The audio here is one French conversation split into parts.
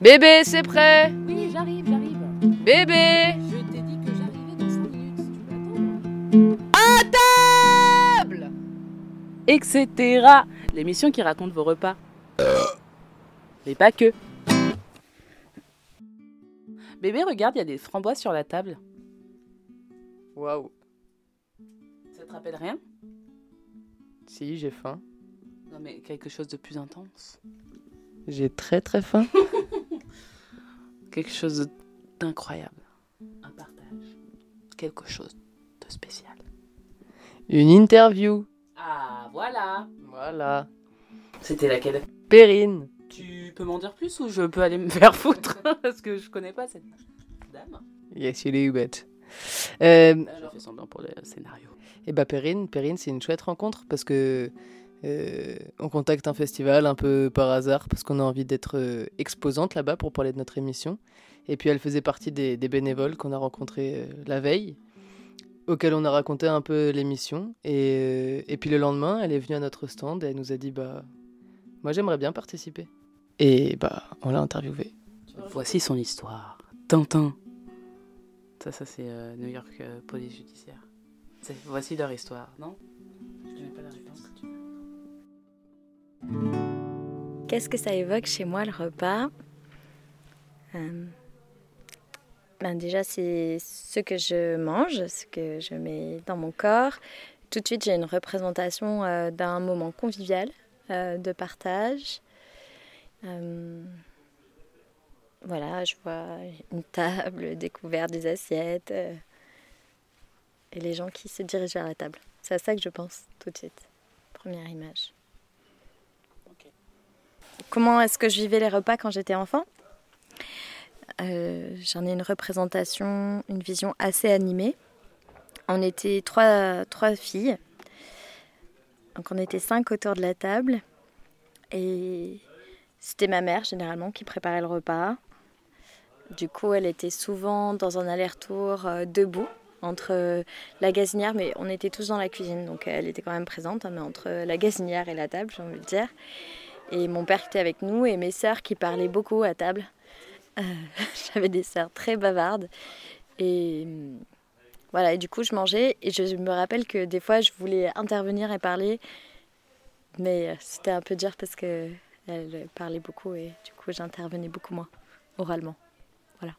Bébé, c'est prêt Oui, j'arrive, j'arrive. Bébé Je t'ai dit que j'arrivais dans 5 minutes. Si tu veux attendre. À table Etc. L'émission qui raconte vos repas. Mais pas que. Bébé, regarde, il y a des framboises sur la table. Waouh. Ça te rappelle rien? Si, j'ai faim. Non, mais quelque chose de plus intense. J'ai très très faim. Quelque chose d'incroyable. Un partage. Quelque chose de spécial. Une interview. Ah, voilà Voilà. C'était laquelle? Perrine. Tu peux m'en dire plus ou je peux aller me faire foutre Parce que je connais pas cette dame? Yes, you do, but. Euh, Je fais semblant pour le scénario. et bah Perrine, Perrine, c'est une chouette rencontre parce que euh, on contacte un festival un peu par hasard parce qu'on a envie d'être euh, exposante là-bas pour parler de notre émission. Et puis elle faisait partie des, bénévoles qu'on a rencontrés euh, la veille, auxquels on a raconté un peu l'émission. Et, et puis le lendemain, elle est venue à notre stand et elle nous a dit bah moi j'aimerais bien participer. Et bah on l'a interviewée. Voici son histoire. Tintin. Ça, ça c'est New York Police Judiciaire. Voici leur histoire, non? Qu'est-ce que ça évoque chez moi le repas? Euh, ben Déjà, c'est ce que je mange, ce que je mets dans mon corps. Tout de suite, j'ai une représentation euh, d'un moment convivial, euh, de partage. Voilà, je vois une table, découvert des assiettes et les gens qui se dirigent vers la table. C'est à ça que je pense tout de suite. Première image. Comment est-ce que je vivais les repas quand j'étais enfant? Euh, J'en ai une représentation, une vision assez animée. On était trois, filles. Donc on était cinq autour de la table. Et c'était ma mère généralement qui préparait le repas. Du coup, elle était souvent dans un aller-retour euh, debout entre euh, la gazinière, mais on était tous dans la cuisine, donc elle était quand même présente, hein, mais entre la gazinière et la table, j'ai envie de dire et mon père qui était avec nous et mes sœurs qui parlaient beaucoup à table. Euh, J'avais des sœurs très bavardes et hum, voilà et du coup je mangeais et je me rappelle que des fois je voulais intervenir et parler mais euh, c'était un peu dur parce que elle parlait beaucoup et du coup j'intervenais beaucoup moins oralement. Voilà.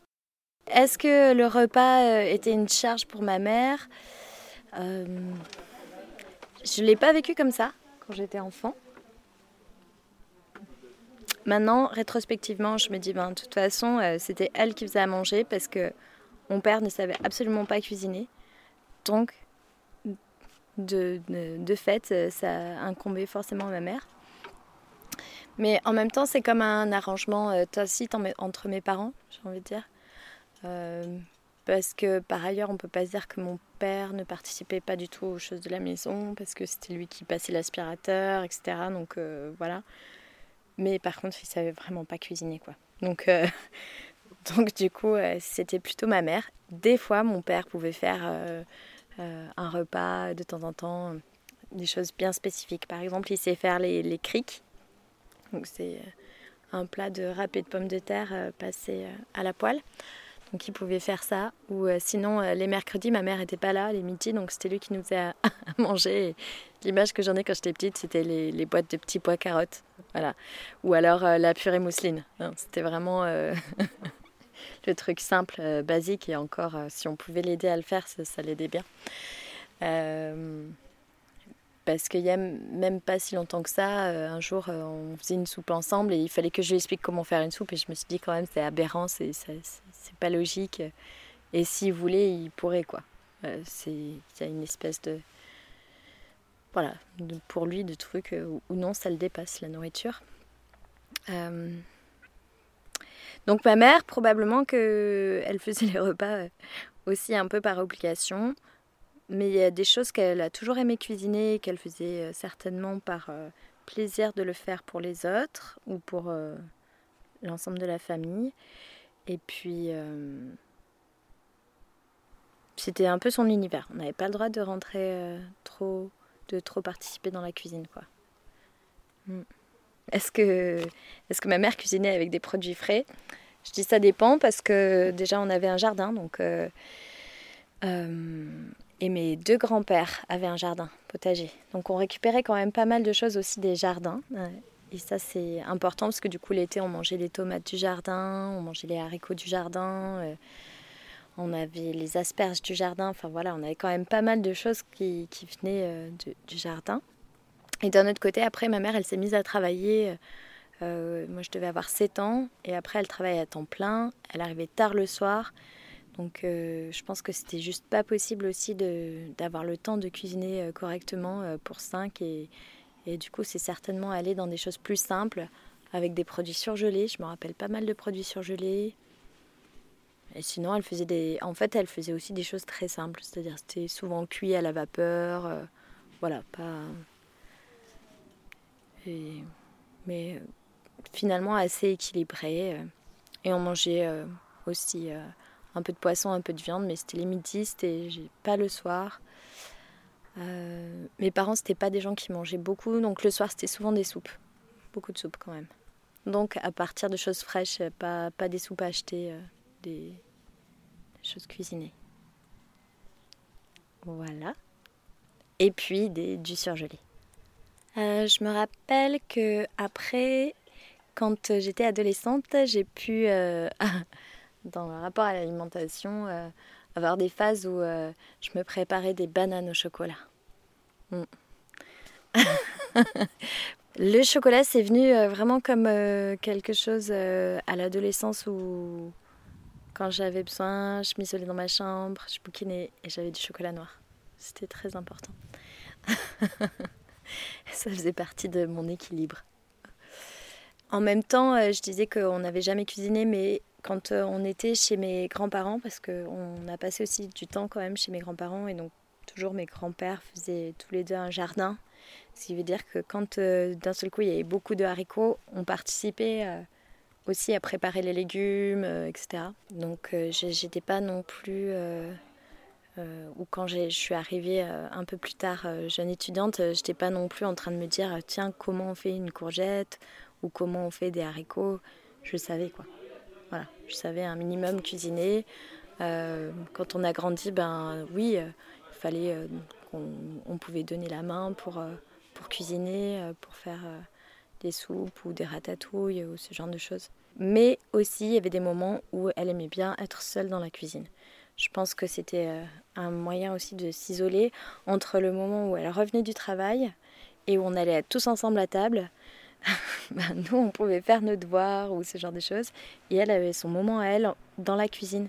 Est-ce que le repas euh, était une charge pour ma mère? Je l'ai pas vécu comme ça quand j'étais enfant. Maintenant, rétrospectivement, je me dis, ben, de toute façon, euh, c'était elle qui faisait à manger parce que mon père ne savait absolument pas cuisiner. Donc, de, fait, euh, ça incombait forcément à ma mère. Mais en même temps, c'est comme un arrangement euh, tacite en- entre mes parents, j'ai envie de dire. Euh, parce que par ailleurs, on peut pas se dire que mon père ne participait pas du tout aux choses de la maison, parce que c'était lui qui passait l'aspirateur, etc. Donc voilà. Mais par contre, il savait vraiment pas cuisiner, quoi. Donc, euh, donc du coup, euh, c'était plutôt ma mère. Des fois, mon père pouvait faire euh, un repas de temps en temps, des choses bien spécifiques. Par exemple, il sait faire les, les criques. Donc c'est un plat de râpé de pommes de terre passé à la poêle. Donc il pouvait faire ça. Ou euh, sinon, euh, les mercredis, ma mère n'était pas là, les midis, donc c'était lui qui nous faisait à, manger. L'image que j'en ai quand j'étais petite, c'était les, boîtes de petits pois carottes. Voilà. Ou alors euh, la purée mousseline. Non, C'était vraiment le truc simple, basique. Et encore, si on pouvait l'aider à le faire, ça, ça l'aidait bien. Parce qu'il y a même pas si longtemps que ça, un jour, on faisait une soupe ensemble et il fallait que je lui explique comment faire une soupe. Et je me suis dit quand même, c'est aberrant, c'est c'est- pas logique. Et s'il voulait, il pourrait, quoi. Euh, c'est- Il y a une espèce de voilà, pour lui, de trucs euh, ou non, ça le dépasse, la nourriture. Euh, Donc ma mère, probablement que elle faisait les repas aussi un peu par obligation, mais il y a des choses qu'elle a toujours aimé cuisiner, qu'elle faisait certainement par plaisir de le faire pour les autres ou pour l'ensemble de la famille. Et puis euh, c'était un peu son univers. On n'avait pas le droit de rentrer euh, trop de trop participer dans la cuisine, quoi. Mm. est-ce que, ma mère cuisinait avec des produits frais? Je dis ça dépend parce que déjà on avait un jardin, donc euh, et mes deux grands-pères avaient un jardin potager, donc on récupérait quand même pas mal de choses aussi des jardins. Et ça c'est important parce que du coup l'été on mangeait les tomates du jardin, on mangeait les haricots du jardin. on avait les asperges du jardin, enfin voilà, on avait quand même pas mal de choses qui, qui venaient du jardin. Et d'un autre côté, après, ma mère, elle s'est mise à travailler. Euh, moi, je devais avoir 7 ans. Et après, elle travaillait à temps plein. Elle arrivait tard le soir. Donc, euh, je pense que c'était juste pas possible aussi d'avoir le temps de cuisiner euh, correctement pour 5. Et, et du coup, c'est certainement aller dans des choses plus simples, avec des produits surgelés. Je me rappelle pas mal de produits surgelés. Et sinon, elle faisait des. En fait, elle faisait aussi des choses très simples. C'est-à-dire, c'était souvent cuit à la vapeur. voilà, pas mais finalement assez équilibré. Euh, et on mangeait euh, aussi euh, un peu de poisson, un peu de viande, mais c'était les midis, c'était pas le soir. Mes parents, c'était pas des gens qui mangeaient beaucoup, donc le soir, c'était souvent des soupes. Beaucoup de soupes quand même. Donc à partir de choses fraîches, pas, pas des soupes achetées, des, choses cuisinées. Voilà. Et puis des, du surgelé. Euh, je me rappelle que après, quand j'étais adolescente, j'ai pu, euh, dans le rapport à l'alimentation, euh, avoir des phases où je me préparais des bananes au chocolat. Mm. le chocolat, c'est venu vraiment comme quelque chose à l'adolescence où, quand j'avais besoin, je m'isolais dans ma chambre, je bouquinais et j'avais du chocolat noir. C'était très important. ça faisait partie de mon équilibre. En même temps, euh, je disais qu'on n'avait jamais cuisiné, mais quand euh, on était chez mes grands-parents, parce qu'on a passé aussi du temps quand même chez mes grands-parents, et donc toujours mes grands-pères faisaient tous les deux un jardin. Ce qui veut dire que quand euh, d'un seul coup il y avait beaucoup de haricots, on participait aussi à préparer les légumes, etc. Donc j'étais pas non plus euh, ou quand je suis arrivée euh, un peu plus tard euh, jeune étudiante, je n'étais pas non plus en train de me dire tiens comment on fait une courgette ou comment on fait des haricots. Je savais quoi. Voilà, je savais un minimum cuisiner. quand on a grandi, ben oui, il fallait qu'on pouvait donner la main pour, pour cuisiner, pour faire des soupes ou des ratatouilles ou ce genre de choses. Mais aussi, il y avait des moments où elle aimait bien être seule dans la cuisine. Je pense que c'était euh, un moyen aussi de s'isoler entre le moment où elle revenait du travail et où on allait tous ensemble à table. Ben, nous, on pouvait faire nos devoirs ou ce genre de choses. Et elle avait son moment à elle dans la cuisine.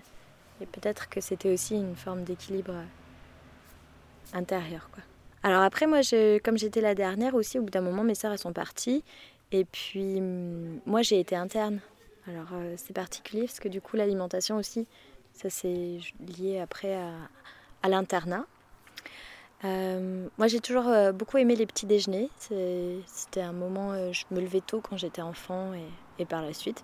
Et peut-être que c'était aussi une forme d'équilibre euh, intérieur. Quoi. Alors après, moi, comme j'étais la dernière aussi, au bout d'un moment, mes sœurs, elles sont parties. Et puis, hum, moi, j'ai été interne. Alors, euh, c'est particulier parce que du coup, l'alimentation aussi, ça, c'est lié après à, l'internat. Euh, moi, j'ai toujours euh, beaucoup aimé les petits déjeuners. C'était un moment, euh, je me levais tôt quand j'étais enfant et, par la suite.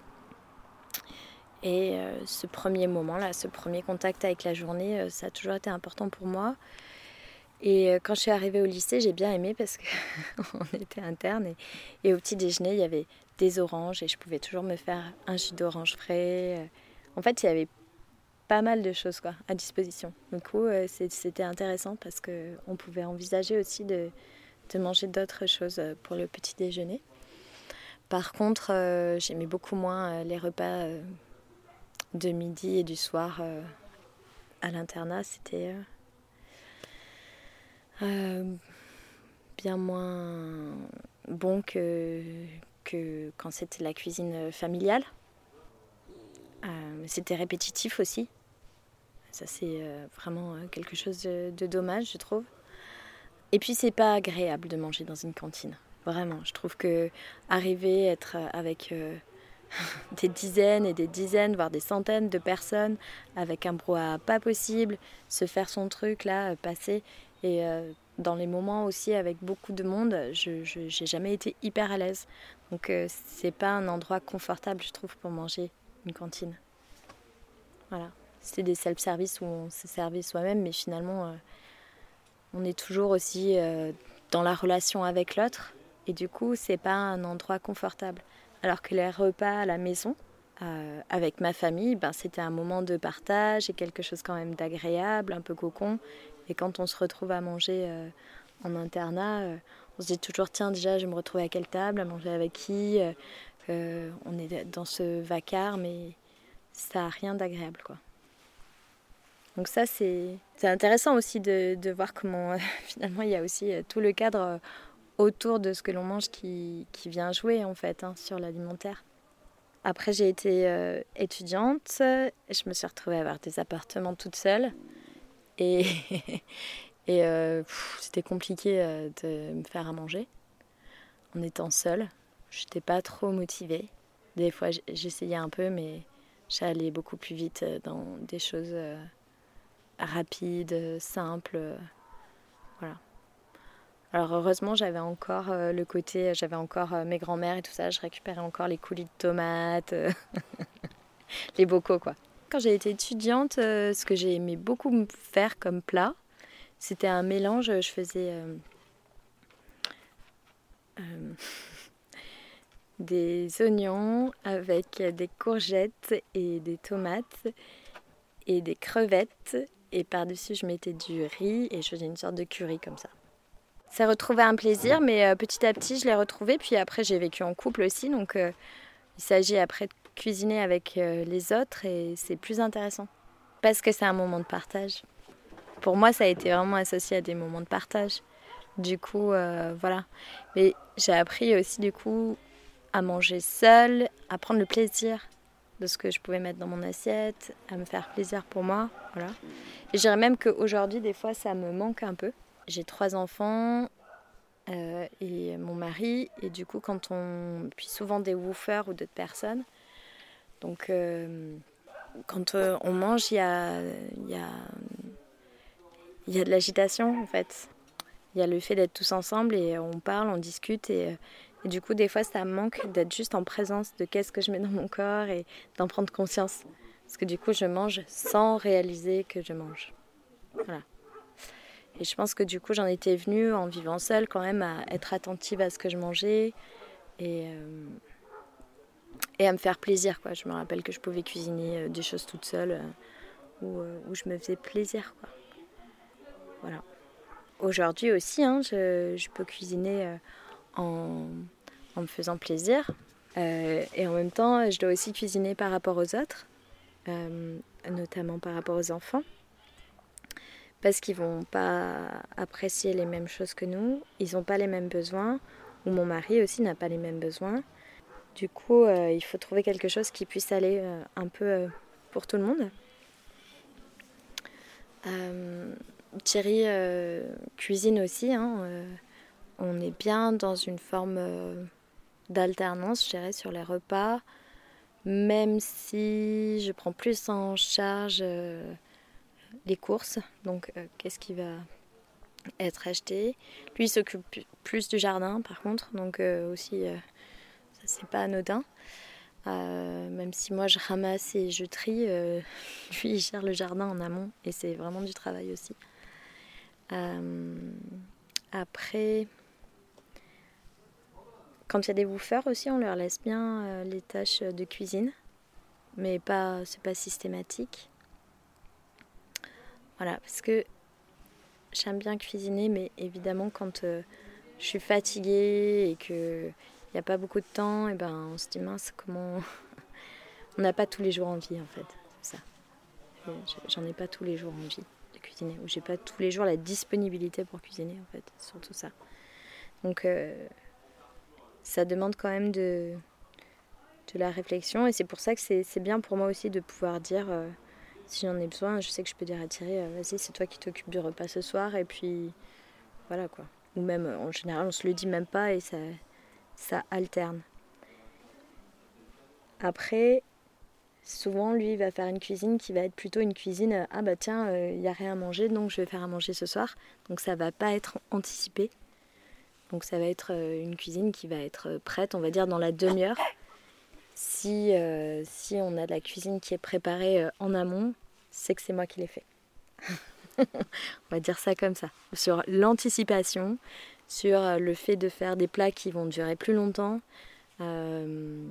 Et ce premier moment-là, ce premier contact avec la journée, ça a toujours été important pour moi. Et quand je suis arrivée au lycée, j'ai bien aimé parce qu'on était interne. Et, et, au petit déjeuner, il y avait des oranges et je pouvais toujours me faire un jus d'orange frais. En fait, il y avait pas mal de choses quoi, à disposition. Du coup, euh, c'était intéressant parce qu'on pouvait envisager aussi de, manger d'autres choses euh, pour le petit déjeuner. Par contre, euh, j'aimais beaucoup moins les repas de midi et du soir à l'internat. C'était bien moins bon que, que quand c'était la cuisine familiale. c'était répétitif aussi. Ça, c'est euh, vraiment euh, quelque chose de, dommage, je trouve. Et puis, c'est pas agréable de manger dans une cantine. Vraiment, je trouve que arriver, être euh, avec des dizaines et des dizaines, voire des centaines de personnes, avec un brouhaha pas possible, se faire son truc là, passer. Et dans les moments aussi avec beaucoup de monde, je n'ai jamais été hyper à l'aise. Donc c'est pas un endroit confortable, je trouve, pour manger une cantine. Voilà. C'était des self-service où on se servait soi-même, mais finalement, euh, on est toujours aussi euh, dans la relation avec l'autre. Et du coup, c'est pas un endroit confortable. Alors que les repas à la maison, euh, avec ma famille, ben, c'était un moment de partage et quelque chose quand même d'agréable, un peu cocon. Et quand on se retrouve à manger en internat, on se dit toujours tiens déjà je me retrouve à quelle table, à manger avec qui. on est dans ce vacarme mais ça n'a rien d'agréable quoi. Donc ça c'est intéressant aussi de, de voir comment finalement il y a aussi tout le cadre autour de ce que l'on mange qui, qui, vient jouer en fait hein, sur l'alimentaire. Après, j'ai été euh, étudiante. Je me suis retrouvée à avoir des appartements toute seule. Et, et euh, c'était compliqué euh, de me faire à manger en étant seule. Je n'étais pas trop motivée. Des fois, j'essayais un peu, mais j'allais beaucoup plus vite dans des choses rapides, simples. Voilà. Alors heureusement, j'avais encore euh, le côté, j'avais encore euh, mes grands-mères et tout ça, je récupérais encore les coulis de tomates, euh, les bocaux quoi. Quand j'ai été étudiante, ce que j'ai aimé beaucoup faire comme plat, c'était un mélange, je faisais des oignons avec des courgettes et des tomates et des crevettes et par-dessus je mettais du riz et je faisais une sorte de curry comme ça. Ça retrouvait un plaisir, mais euh, petit à petit, je l'ai retrouvé. Puis après, j'ai vécu en couple aussi, donc euh, il s'agit après de cuisiner avec euh, les autres et c'est plus intéressant. Parce que c'est un moment de partage. Pour moi, ça a été vraiment associé à des moments de partage. Du coup, voilà. Mais j'ai appris aussi, du coup, à manger seule, à prendre le plaisir de ce que je pouvais mettre dans mon assiette, à me faire plaisir pour moi. Voilà. Et je dirais même qu'aujourd'hui, des fois, ça me manque un peu. J'ai trois enfants euh, et mon mari. Et du coup, quand on. Puis souvent des woofers ou d'autres personnes. Donc, euh, quand euh, on mange, il y a, y, a, y a de l'agitation en fait. Il y a le fait d'être tous ensemble et on parle, on discute. Et, et du coup, des fois, ça manque d'être juste en présence de qu'est-ce que je mets dans mon corps et d'en prendre conscience. Parce que du coup, je mange sans réaliser que je mange. Voilà. Et je pense que du coup, j'en étais venue en vivant seule quand même à être attentive à ce que je mangeais et, euh, à me faire plaisir. Quoi. Je me rappelle que je pouvais cuisiner euh, des choses toute seule euh, où, où, je me faisais plaisir. Quoi. Voilà. Aujourd'hui aussi, hein, je, je, peux cuisiner en, me faisant plaisir. et en même temps, je dois aussi cuisiner par rapport aux autres, notamment par rapport aux enfants parce qu'ils vont pas apprécier les mêmes choses que nous, ils n'ont pas les mêmes besoins, ou mon mari aussi n'a pas les mêmes besoins. Du coup, euh, il faut trouver quelque chose qui puisse aller euh, un peu euh, pour tout le monde. Thierry cuisine aussi. Hein, on est bien dans une forme d'alternance, je dirais, sur les repas, même si je prends plus en charge les courses, donc euh, qu'est-ce qui va être acheté. Lui s'occupe plus du jardin par contre, donc euh, aussi euh, c'est pas anodin. même si moi je ramasse et je trie, lui il gère le jardin en amont et c'est vraiment du travail aussi. après, quand il y a des woofers aussi, on leur laisse bien les tâches de cuisine, mais pas c'est pas systématique. Voilà, parce que j'aime bien cuisiner, mais évidemment quand euh, je suis fatiguée et qu'il n'y a pas beaucoup de temps, et ben on se dit mince comment... on n'a pas tous les jours envie en fait, ça. J'en ai pas tous les jours envie de cuisiner, ou j'ai pas tous les jours la disponibilité pour cuisiner en fait, surtout ça. Donc euh, ça demande quand même de, de la réflexion et c'est pour ça que c'est bien pour moi aussi de pouvoir dire... Euh, si j'en ai besoin, je sais que je peux dire à Thierry, euh, vas-y, c'est toi qui t'occupes du repas ce soir, et puis voilà quoi. Ou même, euh, en général, on se le dit même pas et ça, ça alterne. Après, souvent, lui, il va faire une cuisine qui va être plutôt une cuisine, ah bah tiens, il n'y a rien à manger, donc je vais faire à manger ce soir. Donc ça va pas être anticipé. Donc ça va être une cuisine qui va être prête, on va dire, dans la demi-heure si, euh, si on a de la cuisine qui est préparée euh, en amont, c'est que c'est moi qui l'ai fait. on va dire ça comme ça. Sur l'anticipation, sur euh, le fait de faire des plats qui vont durer plus longtemps, euh,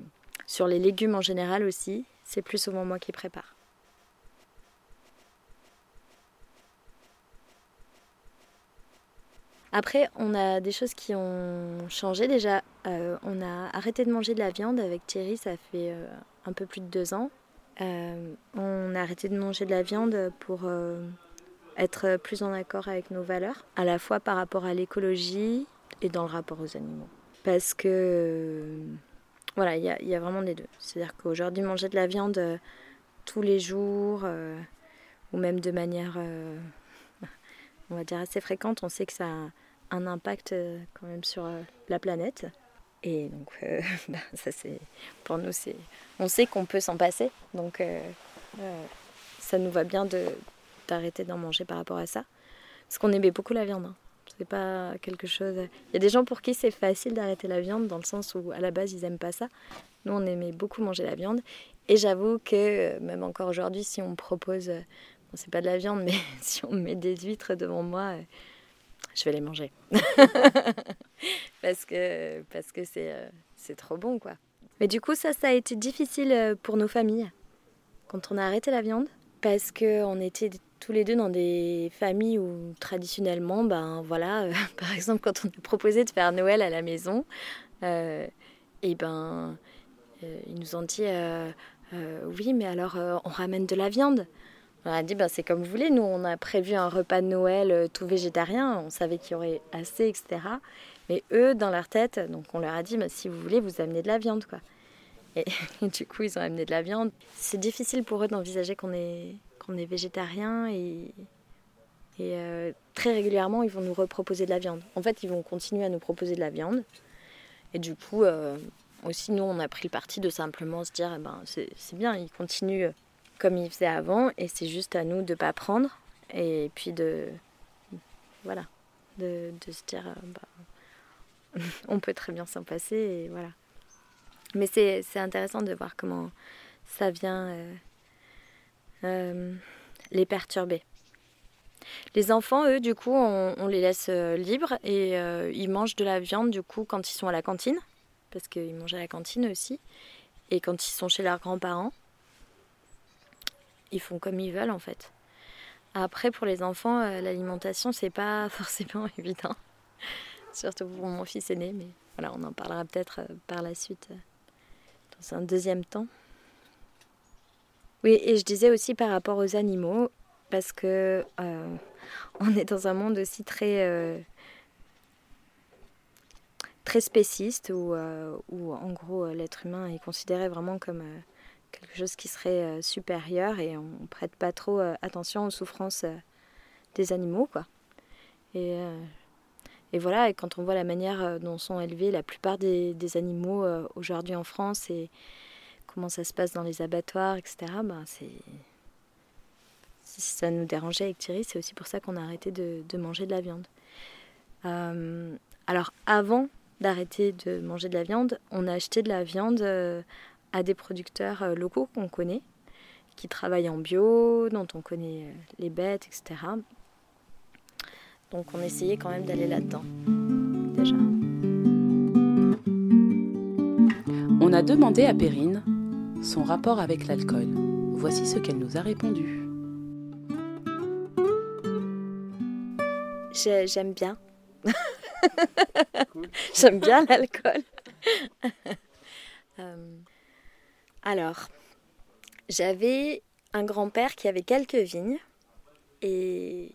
sur les légumes en général aussi. C'est plus souvent moi qui prépare. Après, on a des choses qui ont changé. Déjà, euh, on a arrêté de manger de la viande avec Thierry, ça fait euh, un peu plus de deux ans. Euh, on a arrêté de manger de la viande pour être plus en accord avec nos valeurs, à la fois par rapport à l'écologie et dans le rapport aux animaux. Parce que, voilà, il y, y, a vraiment les deux. C'est-à-dire qu'aujourd'hui, manger de la viande tous les jours, ou même de manière on va dire assez fréquente, on sait que ça a un impact quand même sur la planète. Et donc, euh, bah, ça c'est pour nous, c'est, on sait qu'on peut s'en passer. Donc, euh, euh, ça nous va bien de, d'arrêter d'en manger par rapport à ça. Parce qu'on aimait beaucoup la viande. Hein. C'est pas quelque chose. Il y a des gens pour qui c'est facile d'arrêter la viande dans le sens où à la base ils aiment pas ça. Nous on aimait beaucoup manger la viande. Et j'avoue que même encore aujourd'hui, si on propose, c'est pas de la viande, mais si on me met des huîtres devant moi, je vais les manger. parce que parce que c'est, euh, c'est trop bon, quoi. Mais du coup, ça, ça a été difficile euh, pour nos familles quand on a arrêté la viande. Parce qu'on était tous les deux dans des familles où traditionnellement, ben voilà, euh, par exemple, quand on a proposé de faire Noël à la maison, et ben ils nous ont dit oui, mais alors on ramène de la viande. On a dit, ben, c'est comme vous voulez. Nous, on a prévu un repas de Noël euh, tout végétarien. On savait qu'il y aurait assez, etc. Mais eux, dans leur tête, donc on leur a dit, ben, si vous voulez, vous amenez de la viande. quoi. Et, du coup, ils ont amené de la viande. C'est difficile pour eux d'envisager qu'on est, qu'on est végétarien. Et, euh, très régulièrement, ils vont nous reproposer de la viande. En fait, ils vont continuer à nous proposer de la viande. Et du coup, euh, aussi, nous, on a pris le parti de simplement se dire, eh ben, c'est bien, ils continuent comme il faisait avant et c'est juste à nous de ne pas prendre et puis de voilà de, se dire euh, bah, on peut très bien s'en passer voilà. Mais c'est intéressant de voir comment ça vient euh, euh, les perturber. Les enfants eux du coup on, on les laisse libres et ils mangent de la viande du coup quand ils sont à la cantine parce qu'ils mangent à la cantine aussi et quand ils sont chez leurs grands-parents ils font comme ils veulent en fait. Après, pour les enfants, euh, l'alimentation, c'est pas forcément évident. Surtout pour mon fils aîné, mais voilà, on en parlera peut-être euh, par la suite, euh, dans un deuxième temps. Oui, et je disais aussi par rapport aux animaux, parce que on est dans un monde aussi très très spéciste où, où en gros l'être humain est considéré vraiment comme quelque chose qui serait euh, supérieur et on prête pas trop euh, attention aux souffrances euh, des animaux quoi. Et, et, voilà, quand on voit la manière dont sont élevés la plupart des, animaux aujourd'hui en France et comment ça se passe dans les abattoirs, etc., ben c'est si ça nous dérangeait avec Thierry, c'est aussi pour ça qu'on a arrêté de, manger de la viande. alors avant d'arrêter de manger de la viande, on a acheté de la viande à des producteurs euh, locaux qu'on connaît, qui travaillent en bio, dont on connaît euh, les bêtes, etc. Donc on essayait quand même d'aller là-dedans, déjà. On a demandé à Perrine son rapport avec l'alcool. Voici ce qu'elle nous a répondu. J'aime bien. J'aime bien l'alcool. euh, alors, j'avais un grand-père qui avait quelques vignes et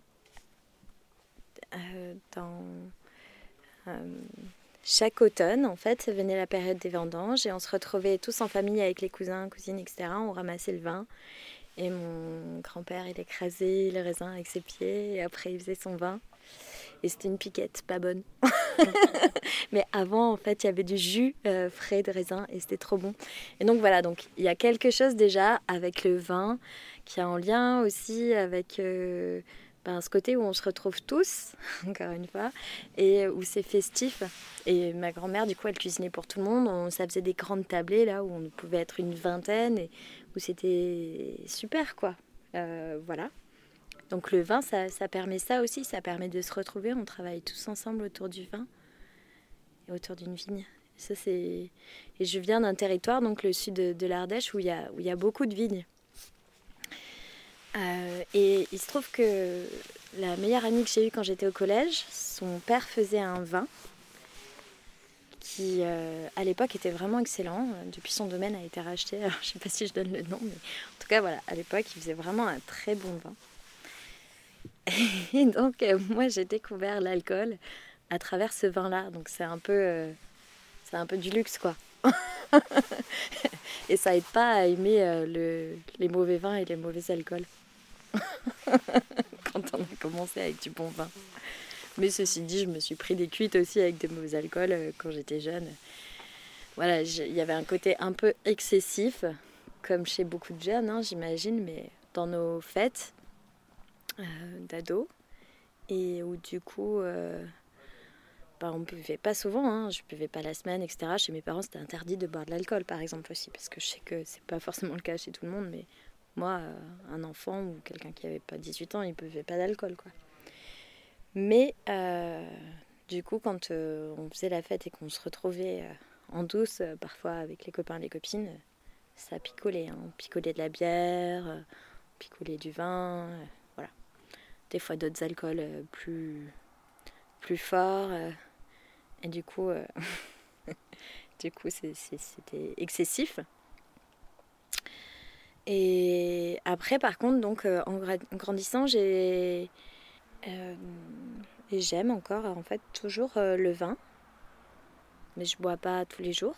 euh, euh, chaque automne, en fait, venait la période des vendanges et on se retrouvait tous en famille avec les cousins, cousines, etc. On ramassait le vin et mon grand-père, il écrasait le raisin avec ses pieds et après il faisait son vin. Et c'était une piquette, pas bonne. Mais avant, en fait, il y avait du jus euh, frais de raisin et c'était trop bon. Et donc voilà, donc il y a quelque chose déjà avec le vin qui est en lien aussi avec euh, ben, ce côté où on se retrouve tous, encore une fois, et où c'est festif. Et ma grand-mère, du coup, elle cuisinait pour tout le monde. On, ça faisait des grandes tablées là où on pouvait être une vingtaine et où c'était super, quoi. Euh, voilà. Donc le vin, ça, permet ça aussi, ça permet de se retrouver. On travaille tous ensemble autour du vin et autour d'une vigne. Ça. Et je viens d'un territoire, donc le sud de, l'Ardèche, où il y a, beaucoup de vignes. Euh, et il se trouve que la meilleure amie que j'ai eue quand j'étais au collège, son père faisait un vin qui, euh, à l'époque, était vraiment excellent. Depuis, son domaine a été racheté. Je ne sais pas si je donne le nom, mais en tout cas, voilà, à l'époque, il faisait vraiment un très bon vin. Et donc, euh, moi, j'ai découvert l'alcool à travers ce vin-là. Donc, c'est un peu, euh, c'est un peu du luxe, quoi. et ça aide pas à aimer euh, le, les mauvais vins et les mauvais alcools. Quand on a commencé avec du bon vin. Mais ceci dit, je me suis pris des cuites aussi avec des mauvais alcools quand j'étais jeune. Voilà, il y avait un côté un peu excessif, comme chez beaucoup de jeunes, hein, j'imagine, mais dans nos fêtes euh, d'ados. Et où du coup, euh, bah, on ne buvait pas souvent, hein, je buvais pas la semaine, etc. Chez mes parents, c'était interdit de boire de l'alcool, par exemple, aussi, parce que je sais que c'est pas forcément le cas chez tout le monde, mais moi, euh, un enfant ou quelqu'un qui avait pas 18 ans, il buvait pas d'alcool, quoi. Mais du coup, quand on faisait la fête et qu'on se retrouvait en douce, parfois avec les copains et les copines, ça picolait. hein. On picolait de la bière, on picolait du vin. Des fois d'autres alcools euh, plus, plus forts. euh, et du coup, euh, du coup c'était excessif. Et après, par contre, donc, en gra- grandissant, j'ai et j'aime encore en fait toujours le vin, mais je bois pas tous les jours.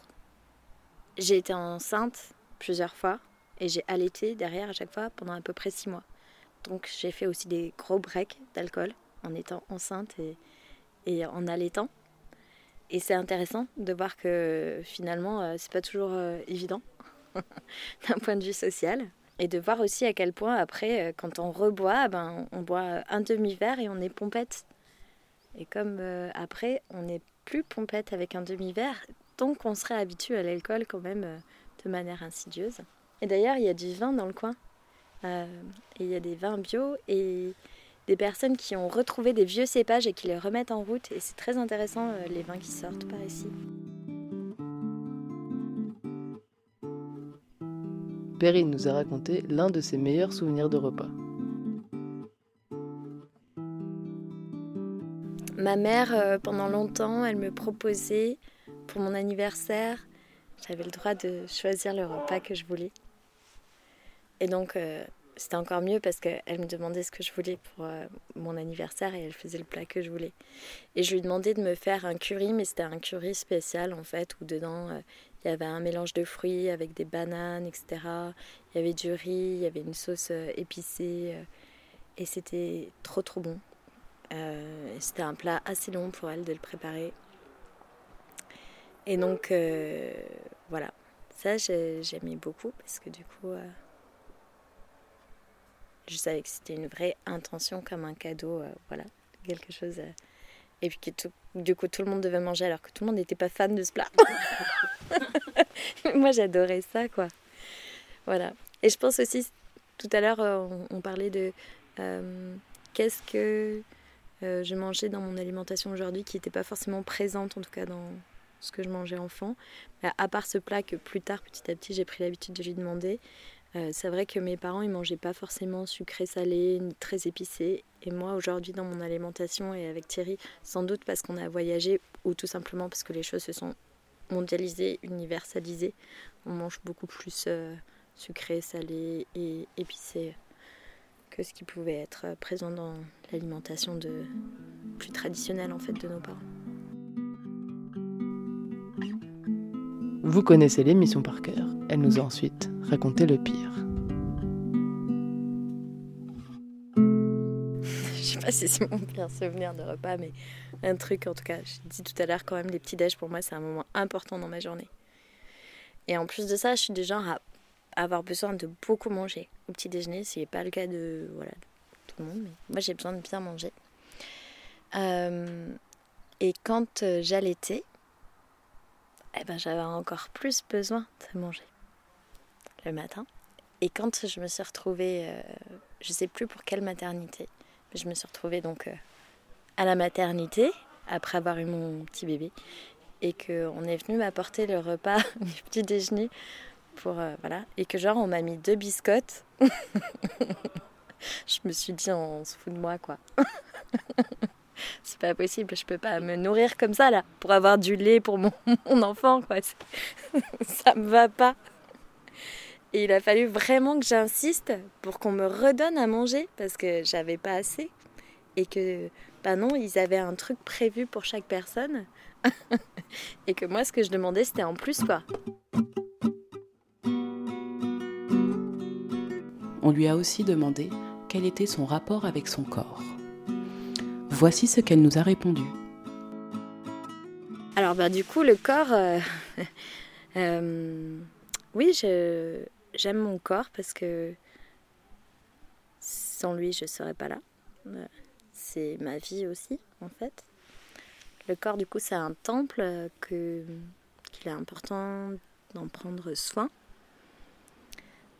J'ai été enceinte plusieurs fois et j'ai allaité derrière à chaque fois pendant à peu près six mois. Donc j'ai fait aussi des gros breaks d'alcool en étant enceinte et, en allaitant. Et c'est intéressant de voir que finalement euh, c'est pas toujours euh, évident d'un point de vue social. Et de voir aussi à quel point après, euh, quand on reboit, ben, on boit un demi-verre et on est pompette. Et comme après, on n'est plus pompette avec un demi-verre, donc on serait habitué à l'alcool quand même de manière insidieuse. Et d'ailleurs, il y a du vin dans le coin. Euh, et il y a des vins bio et des personnes qui ont retrouvé des vieux cépages et qui les remettent en route. Et c'est très intéressant, euh, les vins qui sortent par ici. Perrine nous a raconté l'un de ses meilleurs souvenirs de repas. Ma mère, euh, pendant longtemps, elle me proposait pour mon anniversaire, j'avais le droit de choisir le repas que je voulais. Et donc, euh, c'était encore mieux parce qu'elle me demandait ce que je voulais pour euh, mon anniversaire et elle faisait le plat que je voulais. Et je lui demandais de me faire un curry, mais c'était un curry spécial en fait, où dedans euh, il y avait un mélange de fruits avec des bananes, etc. Il y avait du riz, il y avait une sauce épicée. et c'était trop trop bon. C'était un plat assez long pour elle de le préparer. Et donc, voilà. Ça, j'ai- j'aimais beaucoup parce que du coup, je savais que c'était une vraie intention comme un cadeau. euh, voilà, quelque chose. euh, et puis que du coup, tout le monde devait manger alors que tout le monde n'était pas fan de ce plat. Moi, j'adorais ça, quoi. Voilà. Et je pense aussi, tout à l'heure, euh, on, parlait de qu'est-ce que je mangeais dans mon alimentation aujourd'hui qui n'était pas forcément présente, en tout cas dans ce que je mangeais enfant. Mais à part ce plat que plus tard, petit à petit, j'ai pris l'habitude de lui demander. Euh, c'est vrai que mes parents, ils mangeaient pas forcément sucré, salé, ni très épicé. Et moi, aujourd'hui, dans mon alimentation et avec Thierry, sans doute parce qu'on a voyagé ou tout simplement parce que les choses se sont mondialisées, universalisées, on mange beaucoup plus euh, sucré, salé et épicé que ce qui pouvait être présent dans l'alimentation de plus traditionnelle en fait de nos parents. Vous connaissez l'émission par cœur. Elle nous a ensuite raconté le pire. Je sais pas si c'est mon pire souvenir de repas, mais un truc en tout cas. Je dis tout à l'heure quand même, les petits déj pour moi c'est un moment important dans ma journée. Et en plus de ça, je suis du genre à avoir besoin de beaucoup manger au petit déjeuner, ce n'est pas le cas de voilà tout le monde, mais moi j'ai besoin de bien manger. Euh, et quand euh, j'allaitais, eh ben, j'avais encore plus besoin de manger le matin. Et quand je me suis retrouvée euh, je sais plus pour quelle maternité. Mais je me suis retrouvée donc euh, à la maternité après avoir eu mon petit bébé et qu'on est venu m'apporter le repas du petit déjeuner pour euh, voilà et que genre on m'a mis deux biscottes. je me suis dit on se fout de moi quoi. c'est pas possible, je peux pas me nourrir comme ça là pour avoir du lait pour mon, enfant quoi. ça me va pas. Et il a fallu vraiment que j'insiste pour qu'on me redonne à manger parce que j'avais pas assez. Et que, bah non, ils avaient un truc prévu pour chaque personne. et que moi, ce que je demandais, c'était en plus, quoi. On lui a aussi demandé quel était son rapport avec son corps. Voici ce qu'elle nous a répondu. Alors, bah, du coup, le corps. euh, euh, oui, j'aime mon corps parce que sans lui, je serais pas là. Euh, C'est ma vie aussi, en fait. Le corps, du coup, c'est un temple qu'il est important d'en prendre soin.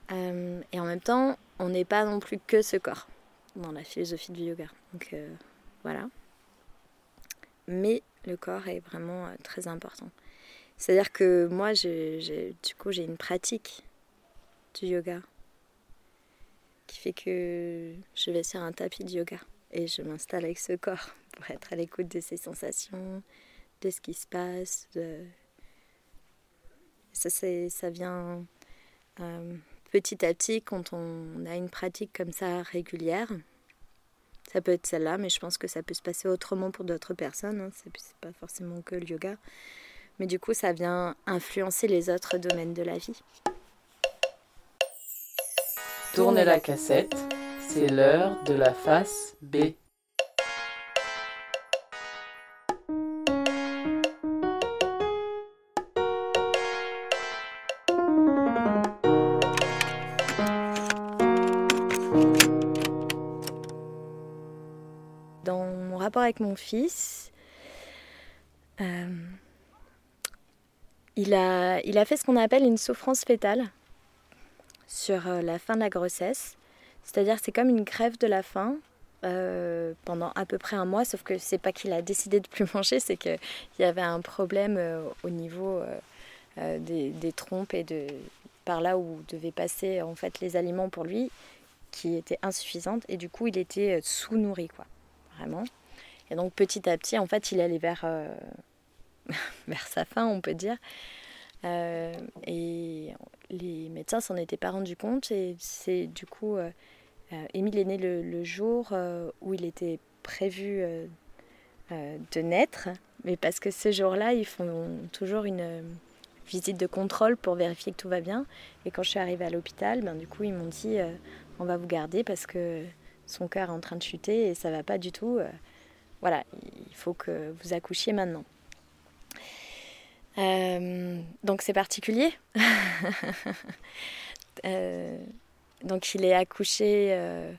Et en même temps, on n'est pas non plus que ce corps dans la philosophie du yoga. Voilà. Mais le corps est vraiment euh, très important. C'est-à-dire que moi, j'ai- du coup, j'ai une pratique du yoga qui fait que je vais sur un tapis de yoga et je m'installe avec ce corps pour être à l'écoute de ses sensations, de ce qui se passe. De... Ça, ça vient euh, petit à petit quand on a une pratique comme ça régulière. Ça peut être celle-là, mais je pense que ça peut se passer autrement pour d'autres personnes. hein. C'est pas forcément que le yoga. Mais du coup, ça vient influencer les autres domaines de la vie. Tournez la cassette, c'est l'heure de la face B. avec mon fils, euh, il, a, il a fait ce qu'on appelle une souffrance fétale sur euh, la fin de la grossesse. C'est-à-dire c'est comme une grève de la faim euh, pendant à peu près un mois, sauf que c'est pas qu'il a décidé de plus manger, c'est qu'il y avait un problème au niveau des, trompes et de par là où devaient passer en fait les aliments pour lui qui était insuffisante et du coup il était sous-nourri quoi. Vraiment et donc petit à petit en fait il allait vers euh, vers sa fin on peut dire. Euh, et les médecins s'en étaient pas rendus compte. Et c'est du coup euh, euh, Émile est né le, le jour où il était prévu de naître. Mais parce que ce jour-là ils font toujours une visite de contrôle pour vérifier que tout va bien. Et quand je suis arrivée à l'hôpital ben du coup ils m'ont dit on va vous garder parce que son cœur est en train de chuter et ça va pas du tout. Voilà, il faut que vous accouchiez maintenant. Euh, donc c'est particulier. Euh, donc il est accouché, euh,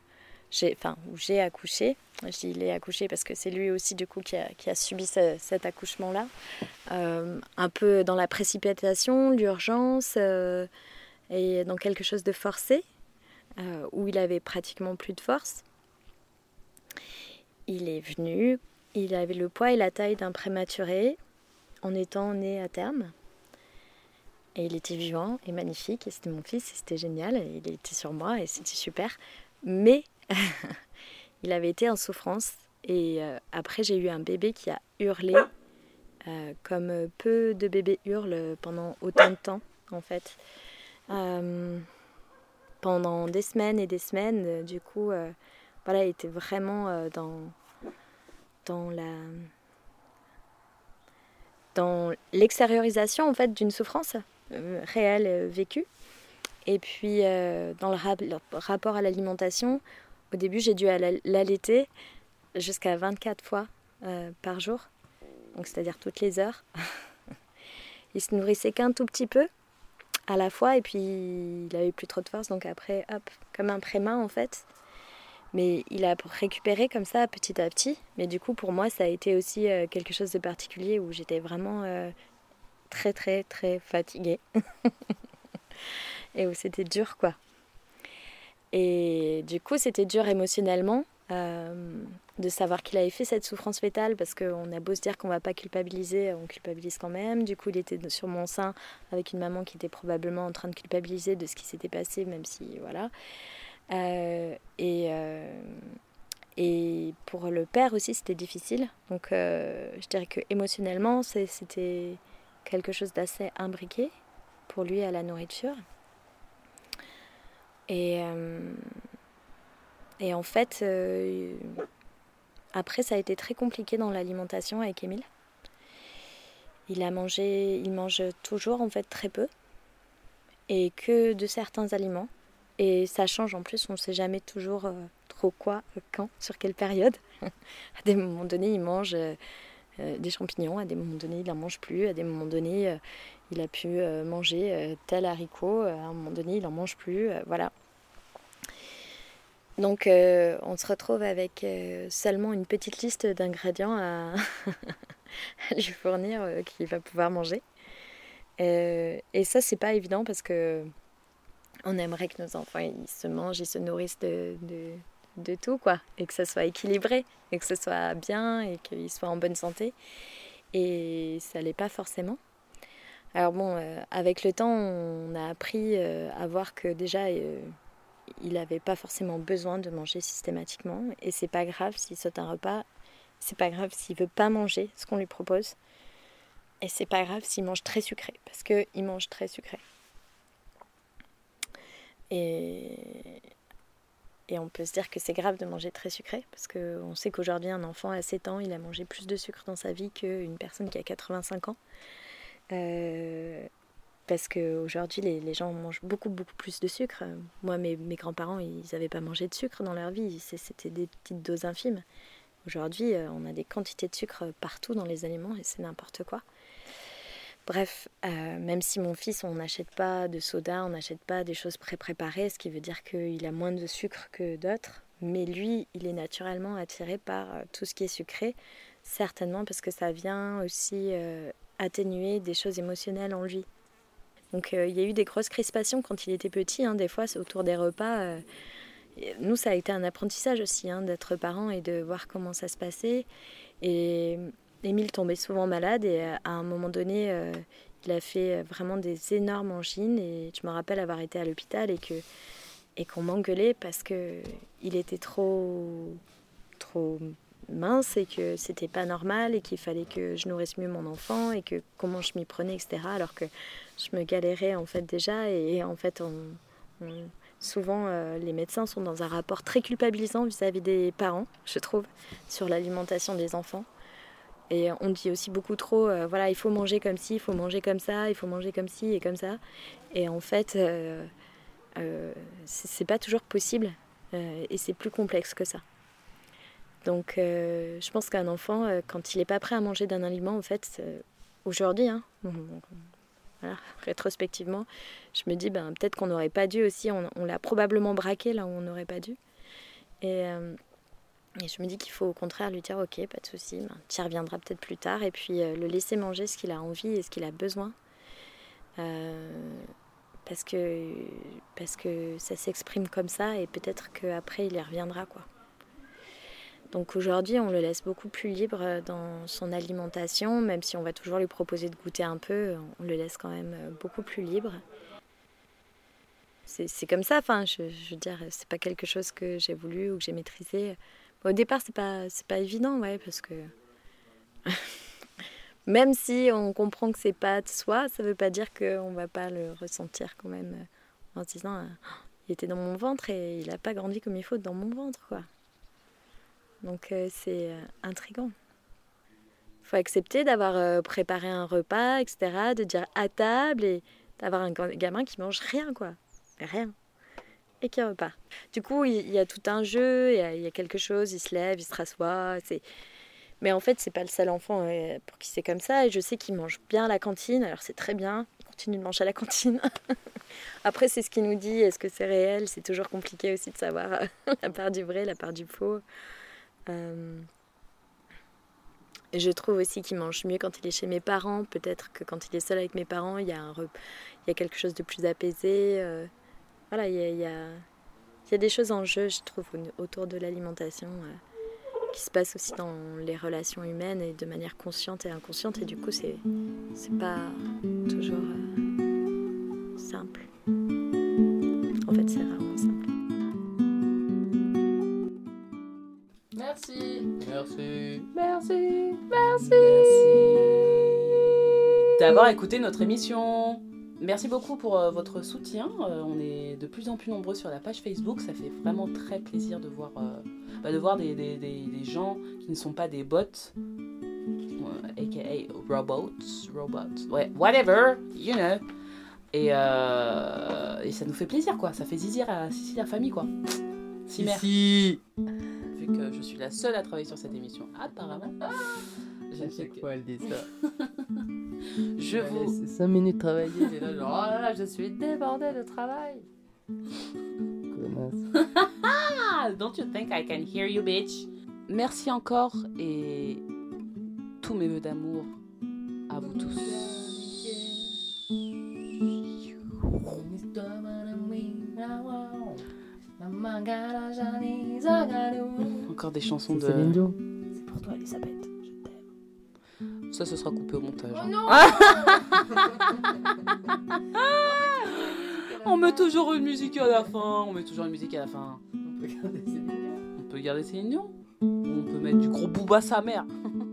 enfin j'ai accouché. Je dis il est accouché parce que c'est lui aussi du coup qui a, subi ce- cet accouchement-là. Euh, un peu dans la précipitation, l'urgence et dans quelque chose de forcé où il avait pratiquement plus de force. Il est venu, il avait le poids et la taille d'un prématuré en étant né à terme. Et il était vivant et magnifique, et c'était mon fils, et c'était génial, et il était sur moi, et c'était super. Mais il avait été en souffrance, et euh, après j'ai eu un bébé qui a hurlé, euh, comme peu de bébés hurlent pendant autant de temps, en fait. Euh, pendant des semaines et des semaines, du coup, voilà, il était vraiment euh, dans, dans la dans l'extériorisation en fait d'une souffrance euh, réelle euh, vécue. Et puis dans le, rap- le rapport à l'alimentation, au début j'ai dû alla- l'allaiter jusqu'à 24 fois par jour, donc c'est-à-dire toutes les heures. il se nourrissait qu'un tout petit peu à la fois et puis il avait plus trop de force donc après hop comme un préma en fait mais il a récupéré comme ça petit à petit mais du coup pour moi ça a été aussi euh, quelque chose de particulier où j'étais vraiment euh, très très très fatiguée et où c'était dur quoi Et du coup, c'était dur émotionnellement euh, de savoir qu'il avait fait cette souffrance fétale parce qu'on a beau se dire qu'on va pas culpabiliser, on culpabilise quand même. Du coup, il était sur mon sein avec une maman qui était probablement en train de culpabiliser de ce qui s'était passé, même si voilà. Euh, et, euh, et pour le père aussi, c'était difficile. Donc, je dirais que émotionnellement, c'était quelque chose d'assez imbriqué pour lui à la nourriture. Et, euh, et en fait, euh, après, ça a été très compliqué dans l'alimentation avec Émile. Il a mangé, il mange toujours en fait très peu et que de certains aliments. Et ça change en plus, on ne sait jamais toujours euh, trop quoi, quand, sur quelle période. à des moments donnés, il mange des champignons, à des moments donnés, il n'en mange plus, à des moments donnés, il a pu euh, manger euh, tel haricot, euh, à un moment donné il n'en mange plus, voilà. Donc on se retrouve avec seulement une petite liste d'ingrédients à, lui fournir qu'il va pouvoir manger. et ça c'est pas évident parce que on aimerait que nos enfants ils se mangent, ils se nourrissent de, tout quoi, et que ça soit équilibré, et que ce soit bien, et qu'ils soient en bonne santé. Et ça l'est pas forcément. Alors bon, euh, avec le temps, on a appris euh, à voir que déjà, euh, il n'avait pas forcément besoin de manger systématiquement. Et c'est pas grave s'il saute un repas. C'est pas grave s'il veut pas manger ce qu'on lui propose. Et c'est pas grave s'il mange très sucré, parce qu'il mange très sucré. Et, on peut se dire que c'est grave de manger très sucré, parce qu'on sait qu'aujourd'hui, un enfant à 7 ans, il a mangé plus de sucre dans sa vie qu'une personne qui a 85 ans. Euh, parce qu'aujourd'hui, les, les gens mangent beaucoup, beaucoup plus de sucre. Moi, mes, mes grands-parents, ils n'avaient pas mangé de sucre dans leur vie. C'était des petites doses infimes. Aujourd'hui, euh, on a des quantités de sucre partout dans les aliments et c'est n'importe quoi. Bref, euh, même si mon fils, on n'achète pas de soda, on n'achète pas des choses pré-préparées, ce qui veut dire qu'il a moins de sucre que d'autres. Mais lui, il est naturellement attiré par tout ce qui est sucré, certainement parce que ça vient aussi atténuer des choses émotionnelles en lui. Donc euh, il y a eu des grosses crispations quand il était petit, hein, des fois autour des repas. Euh, nous, ça a été un apprentissage aussi hein, d'être parent et de voir comment ça se passait. Et Émile tombait souvent malade et euh, à un moment donné, il a fait vraiment des énormes angines et je me rappelle avoir été à l'hôpital et que et qu'on m'engueulait parce que il était trop trop mince et que c'était pas normal et qu'il fallait que je nourrisse mieux mon enfant et que comment je m'y prenais, etc. Alors que je me galérais en fait déjà et, en fait souvent euh, les médecins sont dans un rapport très culpabilisant vis-à-vis des parents, je trouve, sur l'alimentation des enfants. Et on dit aussi beaucoup trop, euh, voilà, il faut manger comme ci, il faut manger comme ça, il faut manger comme ci et comme ça. Et en fait, euh, c'est pas toujours possible et c'est plus complexe que ça. Donc euh, je pense qu'un enfant, euh, quand il n'est pas prêt à manger d'un aliment, en fait, aujourd'hui, hein, rétrospectivement, je me dis ben, peut-être qu'on n'aurait pas dû aussi, on, l'a probablement braqué là où on n'aurait pas dû. Euh, et, je me dis qu'il faut au contraire lui dire ok, pas de souci, ben, tu y reviendras peut-être plus tard, et puis le laisser manger ce qu'il a envie et ce qu'il a besoin. parce que, parce que ça s'exprime comme ça et peut-être qu'après il y reviendra quoi. Donc aujourd'hui, on le laisse beaucoup plus libre euh, dans son alimentation, même si on va toujours lui proposer de goûter un peu, on le laisse quand même euh, beaucoup plus libre. C'est comme ça, enfin, je, veux dire, c'est pas quelque chose que j'ai voulu ou que j'ai maîtrisé. Au départ, c'est pas, pas évident, ouais, parce que même si on comprend que c'est pas de soi, ça veut pas dire qu'on va pas le ressentir quand même euh, en se disant, il était dans mon ventre et il a pas grandi comme il faut dans mon ventre, quoi. Donc euh, c'est euh, intrigant. Il faut accepter d'avoir préparé un repas, etc., de dire à table et d'avoir un gamin qui mange rien, quoi. Rien. Et qui repart. Du coup, il y a tout un jeu, il y a quelque chose, il se lève, il se rassoit. Mais en fait, c'est pas le seul enfant pour qui c'est comme ça. Et je sais qu'il mange bien à la cantine, alors c'est très bien. Il continue de manger à la cantine. Après, c'est ce qu'il nous dit. Est-ce que c'est réel? C'est toujours compliqué aussi de savoir la part du vrai, la part du faux. Euh, je trouve aussi qu'il mange mieux quand il est chez mes parents. Peut-être que quand il est seul avec mes parents, il y a, un il y a quelque chose de plus apaisé. Euh, voilà, il y, a, il y a des choses en jeu, je trouve, au- autour de l'alimentation euh, qui se passent aussi dans les relations humaines et de manière consciente et inconsciente. Et du coup, c'est c'est pas toujours euh, simple. En fait, c'est rarement simple. Merci. Merci. Merci, merci, d'avoir écouté notre émission. Merci beaucoup pour euh, votre soutien. Euh, on est de plus en plus nombreux sur la page Facebook. Ça fait vraiment très plaisir de voir, euh, bah, de voir des, des- des- des gens qui ne sont pas des bots, aka robots, robots, ouais, whatever, you know. Et, euh, et ça nous fait plaisir, quoi. Ça fait zizir à Sissi la famille, quoi. Ici. Vu que je suis la seule à travailler sur cette émission, apparemment. Ah, À je sais chaque que- fois, elle dit ça. Je vous. 5 minutes travailler. Et là, genre, oh là là, je suis débordée de travail. Connasse. Don't you think I can hear you, bitch? Merci encore et tous mes vœux d'amour à vous tous. Encore des chansons C'est de. C'est pour toi, Elisabeth. Ça, ce sera coupé au montage. Oh hein. non On met toujours une musique à la fin. On met toujours une musique à la fin. On peut garder Céline Dion. On peut garder Céline Dion. Ou on peut mettre du gros booba sa mère.